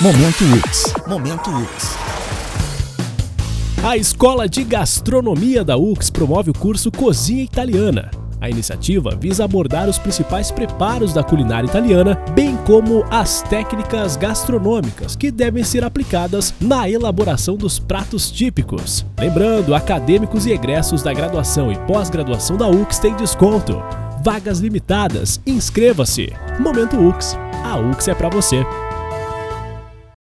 Momento UX. Momento UX. A Escola de Gastronomia da UX promove o curso Cozinha Italiana. A iniciativa visa abordar os principais preparos da culinária italiana, bem como as técnicas gastronômicas que devem ser aplicadas na elaboração dos pratos típicos. Lembrando, acadêmicos e egressos da graduação e pós-graduação da UX têm desconto. Vagas limitadas. Inscreva-se. Momento UX. A UX é para você.